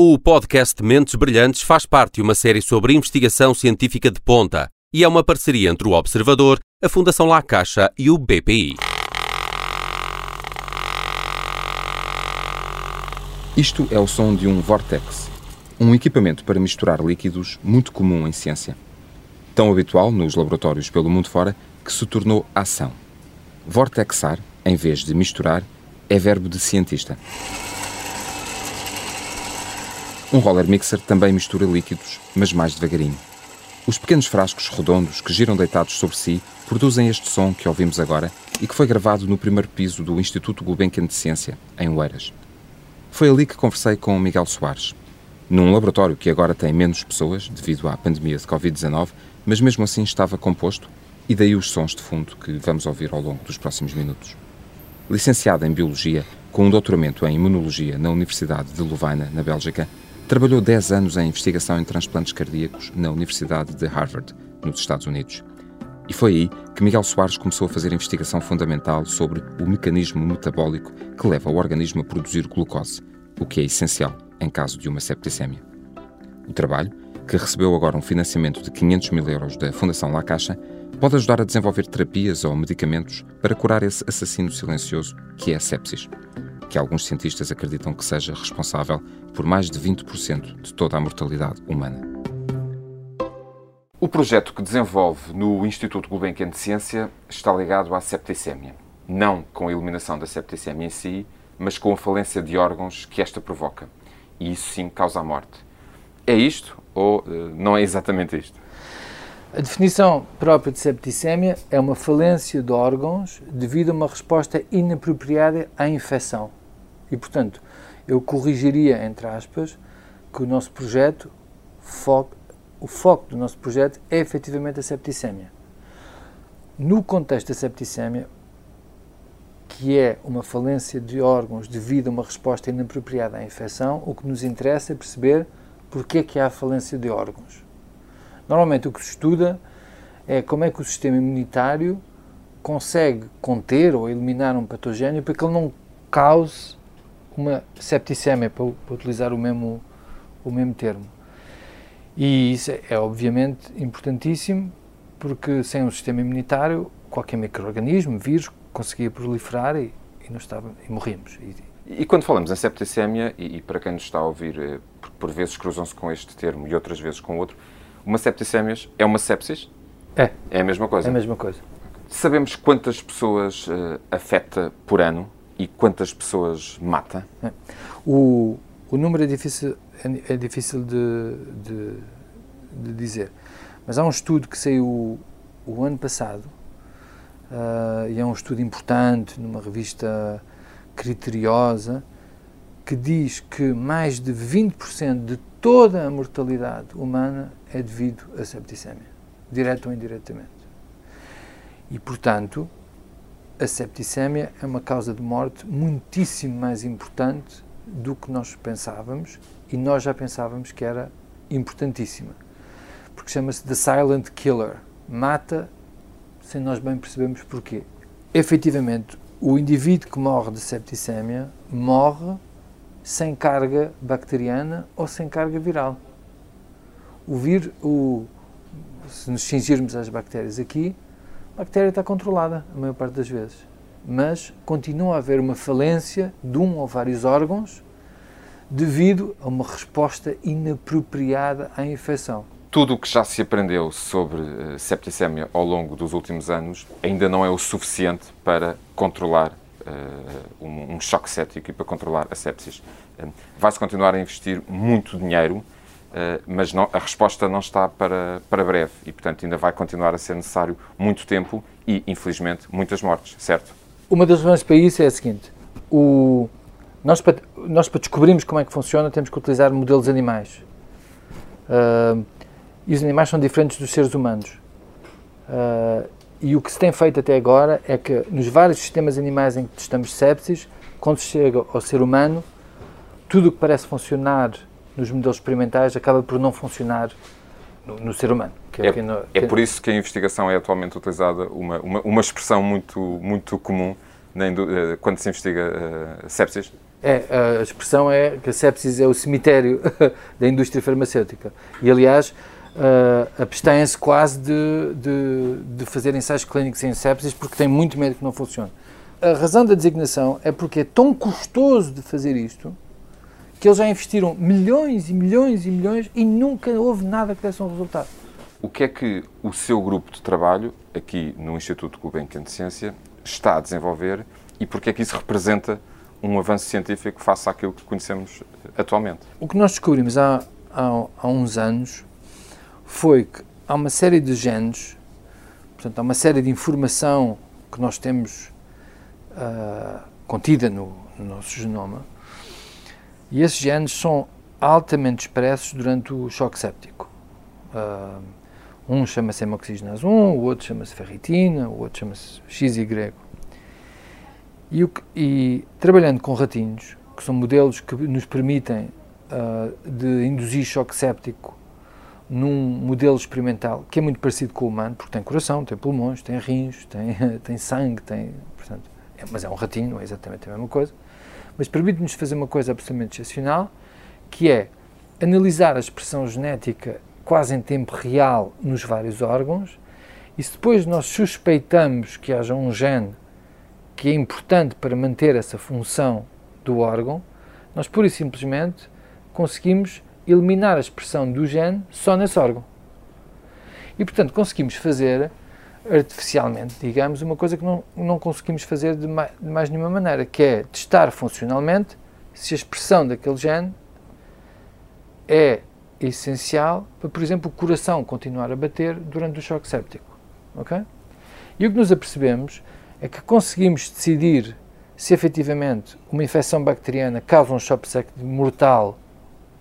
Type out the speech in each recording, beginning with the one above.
O podcast Mentes Brilhantes faz parte de uma série sobre investigação científica de ponta e é uma parceria entre o Observador, a Fundação La Caixa e o BPI. Isto é o som de um Vortex, um equipamento para misturar líquidos muito comum em ciência. Tão habitual nos laboratórios pelo mundo fora que se tornou ação. Vortexar, em vez de misturar, é verbo de cientista. Um roller mixer também mistura líquidos, mas mais devagarinho. Os pequenos frascos redondos que giram deitados sobre si produzem este som que ouvimos agora e que foi gravado no primeiro piso do Instituto Gulbenkian de Ciência, em Oeiras. Foi ali que conversei com Miguel Soares. Num laboratório que agora tem menos pessoas, devido à pandemia de Covid-19, mas mesmo assim estava composto, e daí os sons de fundo que vamos ouvir ao longo dos próximos minutos. Licenciado em Biologia, com um doutoramento em Imunologia na Universidade de Louvain, na Bélgica, Trabalhou 10 anos em investigação em transplantes cardíacos na Universidade de Harvard, nos Estados Unidos. E foi aí que Miguel Soares começou a fazer investigação fundamental sobre o mecanismo metabólico que leva o organismo a produzir glucose, o que é essencial em caso de uma septicemia. O trabalho, que recebeu agora um financiamento de 500 mil euros da Fundação La Caixa, pode ajudar a desenvolver terapias ou medicamentos para curar esse assassino silencioso que é a sepsis que alguns cientistas acreditam que seja responsável por mais de 20% de toda a mortalidade humana. O projeto que desenvolve no Instituto Gulbenkian de Ciência está ligado à septicemia. Não com a eliminação da septicemia em si, mas com a falência de órgãos que esta provoca. E isso sim causa a morte. É isto ou uh, não é exatamente isto? A definição própria de septicemia é uma falência de órgãos devido a uma resposta inapropriada à infecção. E, portanto, eu corrigiria, entre aspas, que o nosso projeto, o foco do nosso projeto é efetivamente a septicemia. No contexto da septicemia, que é uma falência de órgãos devido a uma resposta inapropriada à infecção, o que nos interessa é perceber porque é que há falência de órgãos. Normalmente o que se estuda é como é que o sistema imunitário consegue conter ou eliminar um patogênio para que ele não cause uma septicemia, para, para utilizar o mesmo, o mesmo termo. E isso é, é obviamente importantíssimo, porque sem um sistema imunitário, qualquer microorganismo, vírus, conseguia proliferar e, e, não estava, e morríamos. E, e, quando falamos em septicemia, e, e, para quem nos está a ouvir, eh, por, por vezes cruzam-se com este termo e outras vezes com outro, uma septicemia é uma sepsis? É. É a mesma coisa? É a mesma coisa. Sabemos quantas pessoas uh, afeta por ano e quantas pessoas mata? O, o número é difícil, é, é difícil de, de, de, dizer, mas há um estudo que saiu o ano passado, uh, e é um estudo importante, numa revista criteriosa, que diz que mais de 20% de toda a mortalidade humana é devido à septicemia, direto ou indiretamente. E, portanto, a septicemia é uma causa de morte muitíssimo mais importante do que nós pensávamos e nós já pensávamos que era importantíssima. Porque chama-se The Silent Killer. Mata sem nós bem percebermos porquê. Efetivamente, o indivíduo que morre de septicemia morre sem carga bacteriana ou sem carga viral. O vírus, o, se nos cingirmos às bactérias aqui, bactéria está controlada a maior parte das vezes, mas continua a haver uma falência de um ou vários órgãos devido a uma resposta inapropriada à infecção. Tudo o que já se aprendeu sobre uh, septicemia ao longo dos últimos anos ainda não é o suficiente para controlar uh, um, um, choque cético e para controlar a sepsis. Uh, Vai-se continuar a investir muito dinheiro Uh, mas não, a resposta não está para, para breve e, portanto, ainda vai continuar a ser necessário muito tempo e, infelizmente, muitas mortes, certo? Uma das razões para isso é a seguinte: o, nós, para, nós, para descobrirmos como é que funciona, temos que utilizar modelos animais. Uh, e os animais são diferentes dos seres humanos. Uh, e o que se tem feito até agora é que, nos vários sistemas animais em que testamos sepsis, quando se chega ao ser humano, tudo o que parece funcionar nos modelos experimentais acaba por não funcionar no, no ser humano. É, é, no, é por isso que a investigação é atualmente utilizada uma, uma, uma expressão muito, muito comum uh, quando se investiga uh, sepsis? É, a expressão é que a sepsis é o cemitério da indústria farmacêutica. E, aliás, uh, abstêm-se quase de, de, de, fazer ensaios clínicos em sepsis porque têm muito medo que não funcione. A razão da designação é porque é tão custoso de fazer isto que eles já investiram milhões e milhões e milhões e nunca houve nada que desse um resultado. O que é que o seu grupo de trabalho, aqui no Instituto Gulbenkian de Ciência, está a desenvolver e porque é que isso representa um avanço científico face àquilo que conhecemos atualmente? O que nós descobrimos há, há, há uns anos foi que há uma série de genes, portanto, há uma série de informação que nós temos uh, contida no, no, nosso genoma, e esses genes são altamente expressos durante o choque séptico. Uh, um chama-se hemoxigenase 1, o outro chama-se ferritina, o outro chama-se XY. E, o, e trabalhando com ratinhos, que são modelos que nos permitem uh, de induzir choque séptico num modelo experimental que é muito parecido com o humano, porque tem coração, tem pulmões, tem rins, tem, tem sangue, tem, portanto, é, mas é um ratinho, não é exatamente a mesma coisa, mas permite-nos fazer uma coisa absolutamente excepcional, que é analisar a expressão genética quase em tempo real nos vários órgãos, e se depois nós suspeitamos que haja um gene que é importante para manter essa função do órgão, nós pura e simplesmente conseguimos eliminar a expressão do gene só nesse órgão. E, portanto, conseguimos fazer artificialmente, digamos, uma coisa que não, não conseguimos fazer de de mais nenhuma maneira, que é testar funcionalmente se a expressão daquele gene é essencial para, por exemplo, o coração continuar a bater durante o choque séptico. ok? E o que nos apercebemos é que conseguimos decidir se efetivamente uma infecção bacteriana causa um choque séptico mortal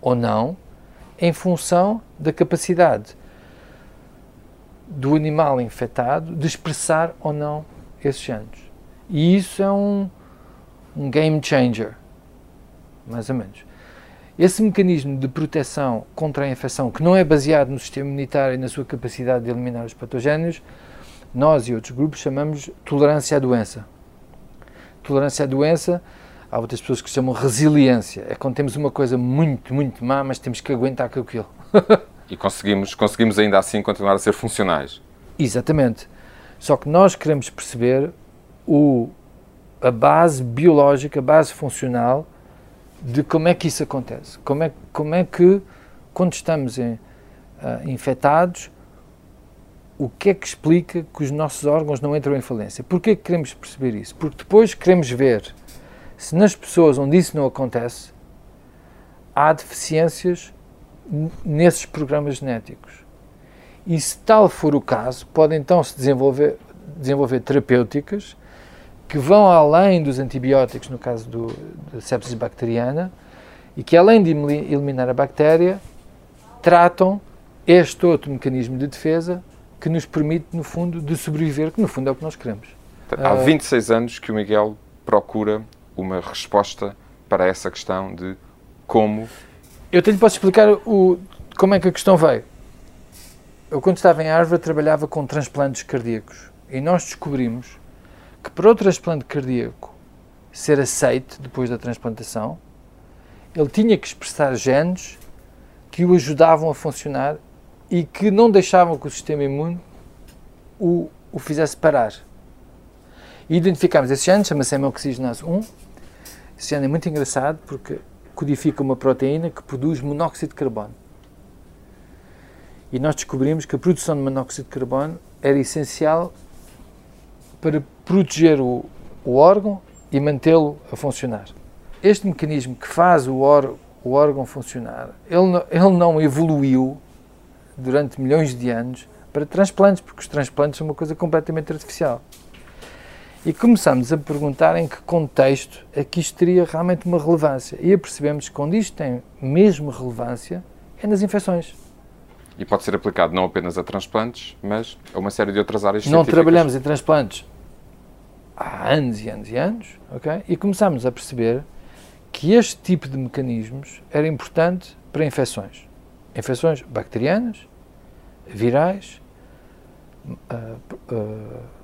ou não, em função da capacidade do animal infectado de expressar ou não esses genes. E isso é um, um game changer, mais ou menos. Esse mecanismo de proteção contra a infecção, que não é baseado no sistema imunitário e na sua capacidade de eliminar os patogénios, nós e outros grupos chamamos tolerância à doença. Tolerância à doença Há outras pessoas que chamam resiliência. É quando temos uma coisa muito, muito má, mas temos que aguentar com aquilo. e conseguimos, conseguimos ainda assim continuar a ser funcionais. Exatamente. Só que nós queremos perceber o, a base biológica, a base funcional de como é que isso acontece. Como é, como é que, quando estamos em, uh, infectados, o que é que explica que os nossos órgãos não entram em falência? Porquê que queremos perceber isso? Porque depois queremos ver se nas pessoas onde isso não acontece, há deficiências nesses programas genéticos. E se tal for o caso, podem então se desenvolver, desenvolver terapêuticas que vão além dos antibióticos, no caso do, da sepsis bacteriana, e que além de eliminar a bactéria, tratam este outro mecanismo de defesa que nos permite, no fundo, de sobreviver, que no fundo é o que nós queremos. Há 26 anos que o Miguel procura uma resposta para essa questão de como. Eu lhe posso explicar o, como é que a questão veio. Eu, quando estava em Harvard, trabalhava com transplantes cardíacos e nós descobrimos que para o transplante cardíaco ser aceite depois da transplantação, ele tinha que expressar genes que o ajudavam a funcionar e que não deixavam que o sistema imune o, o fizesse parar. E identificámos esse gene, chama-se hemoxigenase 1, esse gene é muito engraçado porque codifica uma proteína que produz monóxido de carbono. E nós descobrimos que a produção de monóxido de carbono era essencial para proteger o, o órgão e mantê-lo a funcionar. Este mecanismo que faz o, o órgão funcionar, ele, ele não evoluiu durante milhões de anos para transplantes, porque os transplantes são uma coisa completamente artificial. E começamos a perguntar em que contexto é que isto teria realmente uma relevância. E apercebemos que quando isto tem mesmo relevância é nas infecções. E pode ser aplicado não apenas a transplantes, mas a uma série de outras áreas Não trabalhamos em transplantes há anos e anos e anos, ok? E começamos a perceber que este tipo de mecanismos era importante para infecções. Infecções bacterianas, virais, uh, uh,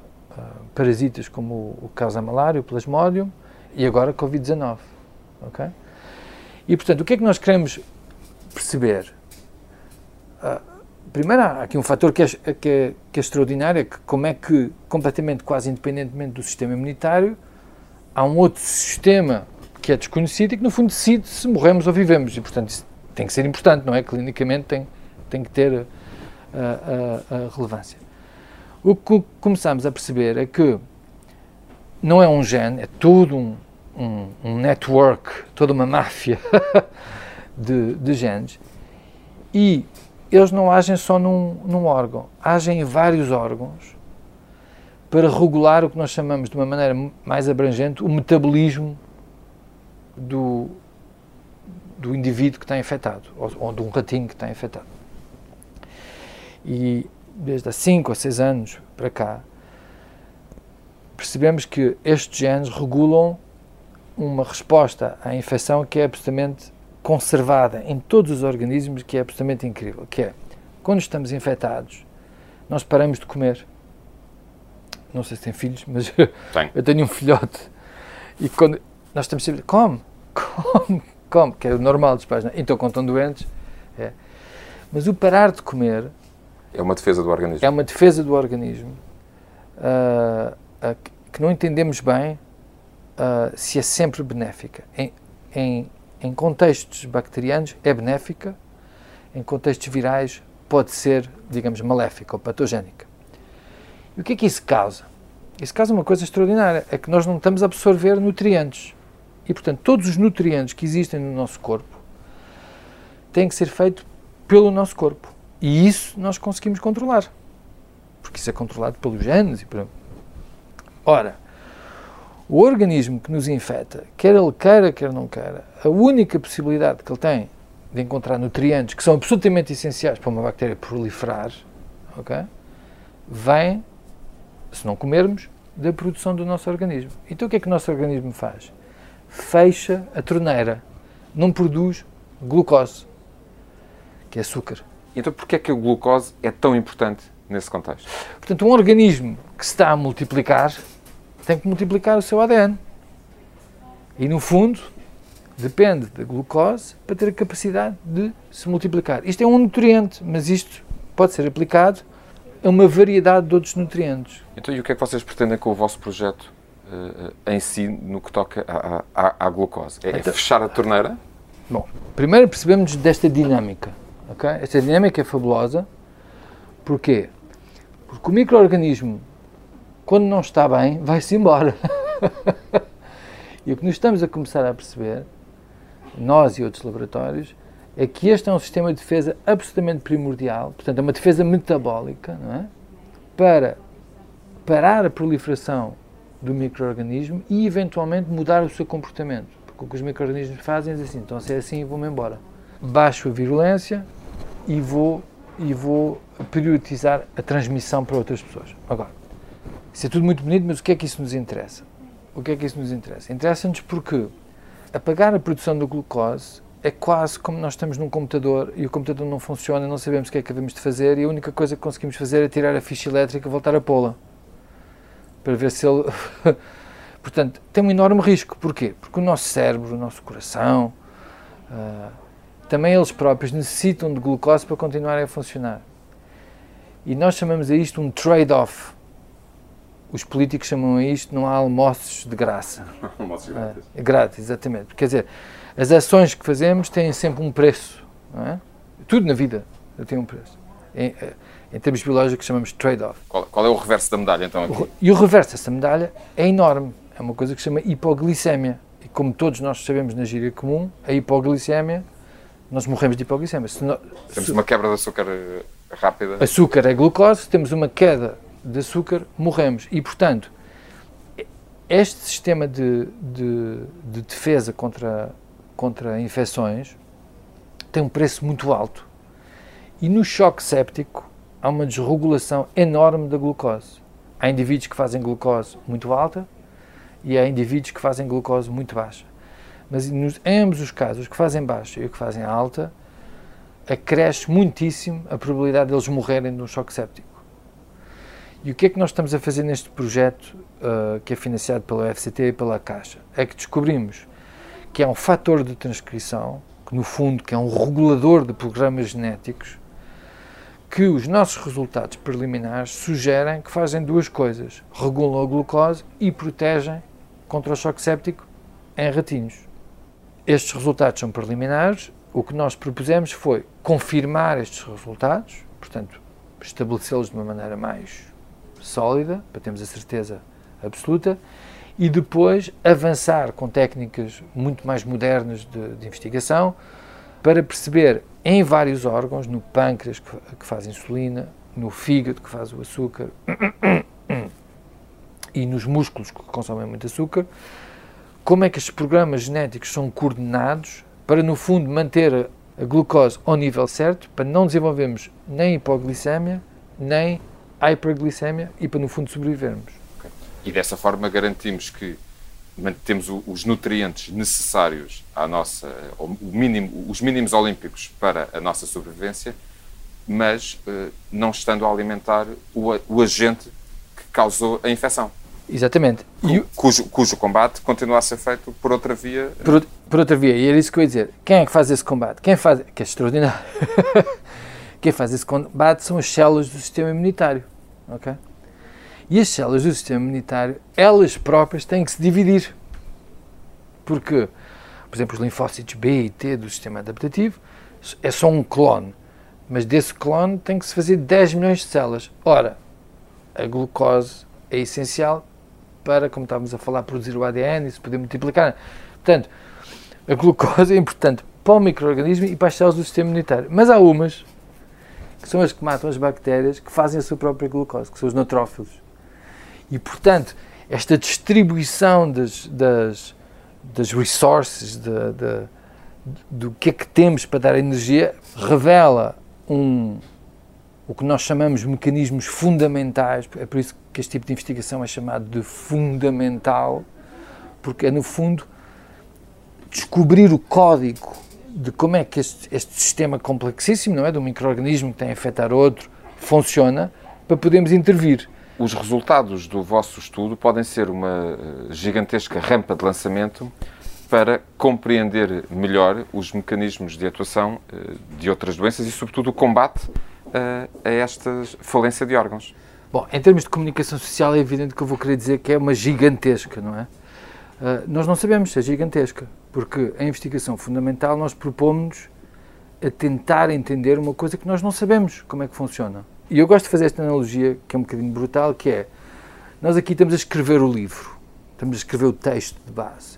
parasitas como o, o causa malária, o plasmodium, e agora Covid-19. ok? E, portanto, o que é que nós queremos perceber? Uh, primeiro, há aqui um fator que é, que, é, que é extraordinário, é que como é que, completamente, quase independentemente do sistema imunitário, há um outro sistema que é desconhecido e que, no fundo, decide se morremos ou vivemos. E, portanto, isso tem que ser importante, não é? Clinicamente tem, tem que ter uh, uh, relevância. O que começamos a perceber é que não é um gene, é todo um, um, um network, toda uma máfia de, de, genes e eles não agem só num, num órgão, agem em vários órgãos para regular o que nós chamamos de uma maneira mais abrangente o metabolismo do, do indivíduo que está infectado ou, ou de um ratinho que está infectado. E desde há 5 ou 6 anos para cá, percebemos que estes genes regulam uma resposta à infecção que é absolutamente conservada em todos os organismos, que é absolutamente incrível, que é, quando estamos infectados, nós paramos de comer. Não sei se tem filhos, mas tem. eu tenho um filhote e quando nós estamos sempre, come, come, come, que é o normal dos pais, não? É? então quando estão doentes, é. Mas o parar de comer é uma defesa do organismo. É uma defesa do organismo uh, uh, que não entendemos bem uh, se é sempre benéfica. Em, em, em, contextos bacterianos é benéfica, em contextos virais pode ser, digamos, maléfica ou patogénica. E o que é que isso causa? Isso causa uma coisa extraordinária, é que nós não estamos a absorver nutrientes. E, portanto, todos os nutrientes que existem no nosso corpo têm que ser feitos pelo nosso corpo. E isso nós conseguimos controlar. Porque isso é controlado pelos genes e por... Ora, o organismo que nos infecta, quer ele queira, quer não queira, a única possibilidade que ele tem de encontrar nutrientes que são absolutamente essenciais para uma bactéria proliferar, ok? Vem, se não comermos, da produção do nosso organismo. Então o que é que o nosso organismo faz? Fecha a torneira, não produz glucose, que é açúcar. Então, porquê é que a glucose é tão importante nesse contexto? Portanto, um organismo que se está a multiplicar tem que multiplicar o seu ADN. E, no fundo, depende da glucose para ter a capacidade de se multiplicar. Isto é um nutriente, mas isto pode ser aplicado a uma variedade de outros nutrientes. Então, e o que é que vocês pretendem com o vosso projeto uh, em si no que toca à, à, à glucose? É, é então, fechar a torneira? Bom, primeiro percebemos desta dinâmica. Esta dinâmica é fabulosa. Porquê? Porque o microorganismo, quando não está bem, vai-se embora. e o que nós estamos a começar a perceber, nós e outros laboratórios, é que este é um sistema de defesa absolutamente primordial, portanto, é uma defesa metabólica, não é? Para parar a proliferação do microorganismo e, eventualmente, mudar o seu comportamento. Porque o que os microorganismos fazem é assim, então se é assim, vou-me embora. Baixo a virulência, e vou, e vou priorizar a transmissão para outras pessoas. Agora, isso é tudo muito bonito, mas o que é que isso nos interessa? O que é que isso nos interessa? Interessa-nos porque apagar a produção da glucose é quase como nós estamos num computador e o computador não funciona, não sabemos o que é que devemos de fazer e a única coisa que conseguimos fazer é tirar a ficha elétrica e voltar a pô-la. Para ver se ele... Portanto, tem um enorme risco. Porquê? Porque o nosso cérebro, o nosso coração, uh, também eles próprios necessitam de glucose para continuarem a funcionar. E nós chamamos a isto um trade-off. Os políticos chamam a isto, não há almoços de graça. almoços grátis. É, grátis, exatamente. Quer dizer, as ações que fazemos têm sempre um preço. É? Tudo na vida tem um preço. Em, eh, em termos biológicos chamamos trade-off. Qual, qual, é o reverso da medalha, então? Aqui? E o reverso dessa medalha é enorme. É uma coisa que se chama hipoglicemia. E como todos nós sabemos na gíria comum, a hipoglicemia nós morremos de hipoglicemia. Nós, temos uma quebra de açúcar eh, rápida. Açúcar é glucose, temos uma queda de açúcar, morremos. E, portanto, este sistema de, de, de defesa contra, contra infecções tem um preço muito alto. E no choque séptico há uma desregulação enorme da glucose. Há indivíduos que fazem glucose muito alta e há indivíduos que fazem glucose muito baixa. Mas nos, ambos os casos, que fazem baixa e o que fazem alta, acresce muitíssimo a probabilidade deles morrerem de um choque séptico. E o que é que nós estamos a fazer neste projeto uh, que é financiado pela FCT e pela Caixa? É que descobrimos que é um fator de transcrição, que no fundo que é um regulador de programas genéticos, que os nossos resultados preliminares sugerem que fazem duas coisas: regulam a glucose e protegem contra o choque séptico em ratinhos. Estes resultados são preliminares. O que nós propusemos foi confirmar estes resultados, portanto, estabelecê-los de uma maneira mais sólida, para termos a certeza absoluta, e depois avançar com técnicas muito mais modernas de, de investigação para perceber em vários órgãos, no pâncreas que, que faz insulina, no fígado que faz o açúcar e nos músculos que consomem muito açúcar, como é que estes programas genéticos são coordenados para, no fundo, manter a, glucose ao nível certo, para não desenvolvermos nem hipoglicemia, nem hiperglicemia e para, no fundo, sobrevivermos. Okay. E dessa forma garantimos que mantemos os nutrientes necessários à nossa, mínimo, os mínimos olímpicos para a nossa sobrevivência, mas uh, não estando a alimentar o, o, agente que causou a infecção. Exatamente. Cu, cujo, cujo, combate continua a ser feito por outra via. Por, por, outra via, e era isso que eu ia dizer. Quem é que faz esse combate? Quem faz, que é extraordinário. Quem faz esse combate são as células do sistema imunitário. ok? E as células do sistema imunitário, elas próprias têm que se dividir. Porque, por exemplo, os linfócitos B e T do sistema adaptativo é só um clone. Mas desse clone tem que se fazer 10 milhões de células. Ora, a glucose é essencial para, como estávamos a falar, produzir o ADN e se poder multiplicar. Portanto, a glucose é importante para o microorganismo e para as células do sistema imunitário. Mas há umas, que são as que matam as bactérias, que fazem a sua própria glucose, que são os neutrófilos. E, portanto, esta distribuição das, das, das resources, de, de, do que é que temos para dar energia, revela um, o que nós chamamos mecanismos fundamentais, é por isso que este tipo de investigação é chamado de fundamental, porque é, no fundo, descobrir o código de como é que este, este sistema complexíssimo, não é, de um microorganismo que tem a afetar outro, funciona, para podermos intervir. Os resultados do vosso estudo podem ser uma eh, gigantesca rampa de lançamento para compreender melhor os mecanismos de atuação eh, de outras doenças e, sobretudo, o combate eh, a esta falência de órgãos. Bom, em termos de comunicação social, é evidente que eu vou querer dizer que é uma gigantesca, não é? nós não sabemos se é gigantesca, porque a investigação fundamental nós propomos a tentar entender uma coisa que nós não sabemos como é que funciona. E eu gosto de fazer esta analogia, que é um bocadinho brutal, que é, nós aqui estamos a escrever o livro, estamos a escrever o texto de base.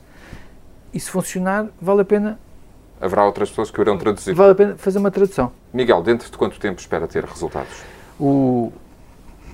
E se funcionar, vale a pena... Haverá outras pessoas que irão traduzir. Vale a pena fazer uma tradução. Miguel, dentro de quanto tempo espera ter resultados? O,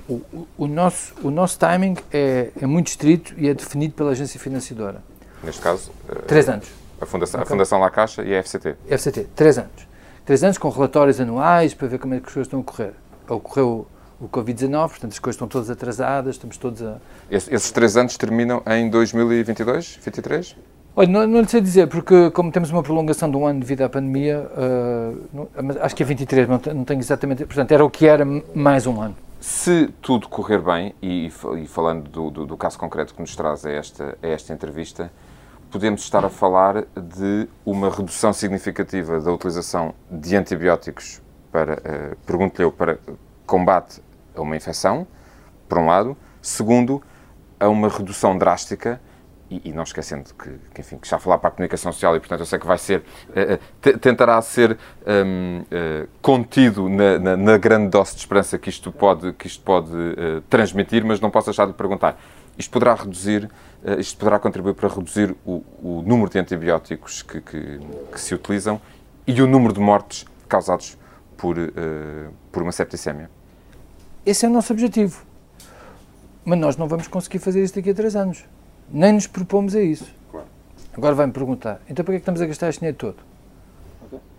o, o, nosso, o nosso timing é, é muito estrito e é definido pela agência financiadora. Neste caso? Três anos. A Fundação, okay. a Fundação La Caixa e a FCT? FCT, três anos. Três anos com relatórios anuais para ver como é que as coisas estão a correr ocorreu o Covid-19, portanto as coisas estão todas atrasadas, estamos todos a... Esses três anos terminam em 2022, 2023? Olha, não, não lhe sei dizer, porque como temos uma prolongação de um ano devido à pandemia, uh, não, acho que é 23, não, não tenho exatamente... Portanto, era o que era mais um ano. Se tudo correr bem, e, e falando do, do, do, caso concreto que nos traz a esta, a esta entrevista, podemos estar a falar de uma redução significativa da utilização de antibióticos para, uh, pergunto-lhe eu, para combate a uma infecção, por um lado. Segundo, a uma redução drástica e, não esquecendo que, que, enfim, que já falar para a comunicação social e, portanto, eu sei que vai ser, uh, tentará ser um, uh, contido na, na, na, grande dose de esperança que isto pode, que isto pode uh, transmitir, mas não posso deixar de perguntar. Isto poderá reduzir, isto poderá contribuir para reduzir o, o número de antibióticos que, que, que, se utilizam e o número de mortes causados por, por uma septicemia? Esse é o nosso objetivo. Mas nós não vamos conseguir fazer isso daqui a três anos. Nem nos propomos a isso. Claro. Agora vai-me perguntar, então para que é que estamos a gastar este dinheiro todo?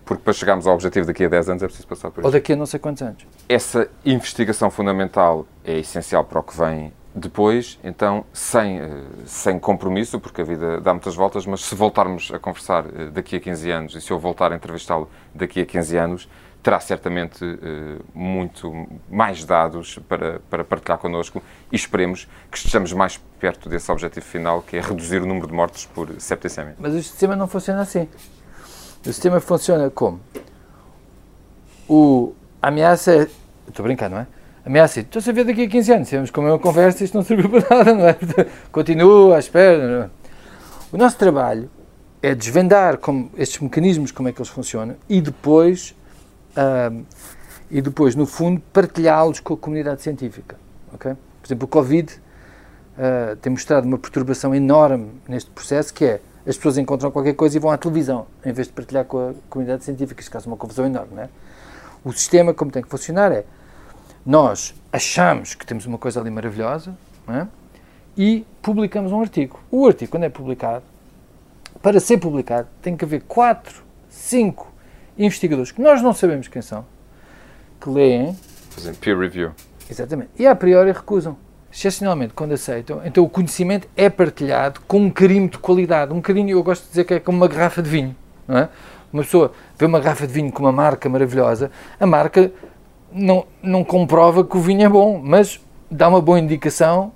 Porque para chegarmos ao objetivo daqui a 10 anos é preciso passar por isso. Ou daqui a não sei quantos anos. Essa investigação fundamental é essencial para o que vem depois, então, sem, eh, sem compromisso, porque a vida dá muitas voltas, mas se voltarmos a conversar eh, daqui a 15 anos e se eu voltar a entrevistá-lo daqui a 15 anos, terá certamente uh, muito mais dados para, para partilhar connosco e esperemos que estejamos mais perto desse objetivo final, que é reduzir o número de mortes por septicemia. Mas o sistema não funciona assim. O sistema funciona como? O, a ameaça é. Estou a brincar, não é? A ameaça é. Estou a ver daqui a 15 anos. Tivemos como uma conversa isto não serviu para nada, não é? Continua à espera. É? O nosso trabalho é desvendar como, estes mecanismos, como é que eles funcionam e depois, e depois no fundo, partilhá-los com a comunidade científica. Okay? Por exemplo, o Covid uh, tem mostrado uma perturbação enorme neste processo, que é as pessoas encontram qualquer coisa e vão à televisão, em vez de partilhar com a comunidade científica. Isto causa uma confusão enorme. Não é? O sistema, como tem que funcionar, é nós achamos que temos uma coisa ali maravilhosa é? e publicamos um artigo. O artigo, quando é publicado, para ser publicado, tem que haver quatro, cinco investigadores que nós não sabemos quem são, que leem. Fazem peer review. Exatamente. E a priori recusam. Excepcionalmente, quando aceitam, então o conhecimento é partilhado com um carinho de qualidade. Um carinho, eu gosto de dizer que é como uma garrafa de vinho. Não é? Uma pessoa vê uma garrafa de vinho com uma marca maravilhosa, a marca não, não comprova que o vinho é bom, mas dá uma boa indicação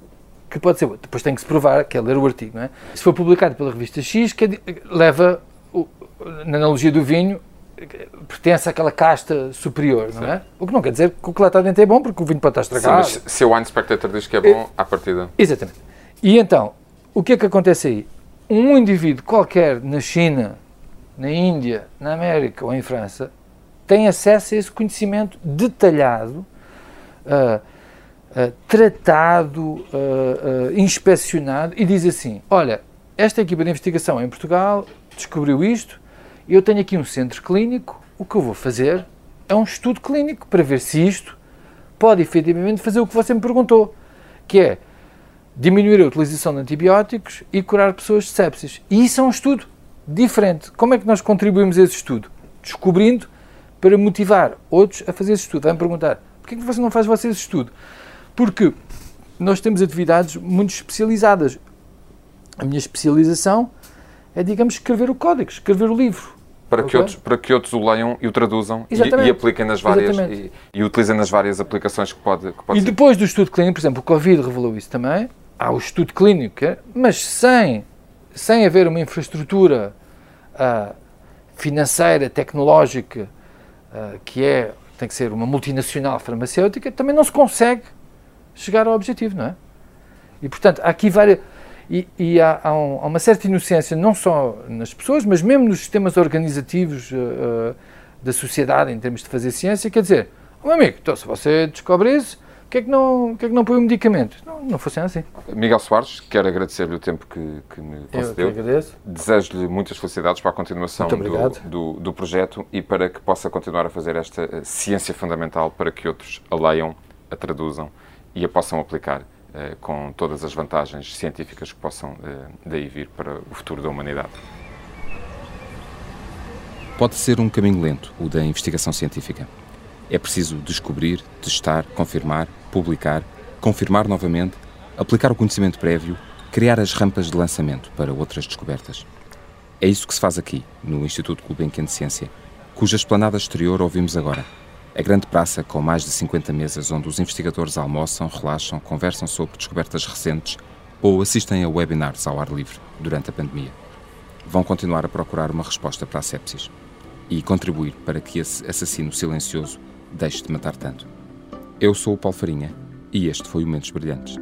que pode ser. Depois tem que se provar, que é ler o artigo. Não é? Se for publicado pela revista X, que é leva, na analogia do vinho, pertence àquela casta superior, não é? O que não quer dizer que o que lá está dentro é bom, porque o vinho pode estar estragado. Sim, mas se o Wine Spectator diz que é bom, à partida. Exatamente. E então, o que é que acontece aí? Um indivíduo qualquer na China, na Índia, na América ou em França tem acesso a esse conhecimento detalhado. Uh, uh, tratado, uh, inspecionado e diz assim: Olha, esta equipa de investigação em Portugal descobriu isto, eu tenho aqui um centro clínico, o que eu vou fazer é um estudo clínico para ver se isto pode efetivamente fazer o que você me perguntou, que é diminuir a utilização de antibióticos e curar pessoas de sepsis. E isso é um estudo diferente. Como é que nós contribuímos a esse estudo? Descobrindo para motivar outros a fazer esse estudo. Vão perguntar, porquê é que você não faz você esse estudo? Porque nós temos atividades muito especializadas. A minha especialização é, digamos, escrever o código, escrever o livro. Para, okay? que outros, para que outros o leiam e o traduzam e, e, apliquem nas várias e, e, utilizem nas várias aplicações que pode, que pode E ser. depois do estudo clínico, por exemplo, o Covid revelou isso também, há o estudo clínico, mas sem, sem haver uma infraestrutura uh, financeira, tecnológica, uh, que é, tem que ser uma multinacional farmacêutica, também não se consegue chegar ao objetivo, não é? E, portanto, há aqui várias... E, e há, há, um, há, uma certa inocência, não só nas pessoas, mas mesmo nos sistemas organizativos uh, da sociedade, em termos de fazer ciência, quer dizer, oh, meu amigo, então, se você descobre isso, o que é que não, que é que não põe o medicamento? Não, não funciona assim. Miguel Soares, quero agradecer-lhe o tempo que, que me concedeu. Eu que agradeço. Desejo-lhe muitas felicidades para a continuação do, do, do, projeto e para que possa continuar a fazer esta uh, ciência fundamental para que outros a leiam, a traduzam e a possam aplicar com todas as vantagens científicas que possam uh, daí vir para o futuro da humanidade. Pode ser um caminho lento, o da investigação científica. É preciso descobrir, testar, confirmar, publicar, confirmar novamente, aplicar o conhecimento prévio, criar as rampas de lançamento para outras descobertas. É isso que se faz aqui, no Instituto Gulbenkian de Ciência, cuja esplanada exterior ouvimos agora a grande praça com mais de 50 mesas onde os investigadores almoçam, relaxam, conversam sobre descobertas recentes ou assistem a webinars ao ar livre durante a pandemia. Vão continuar a procurar uma resposta para a sepsis e contribuir para que esse assassino silencioso deixe de matar tanto. Eu sou o Paulo Farinha e este foi o Mentes Brilhantes.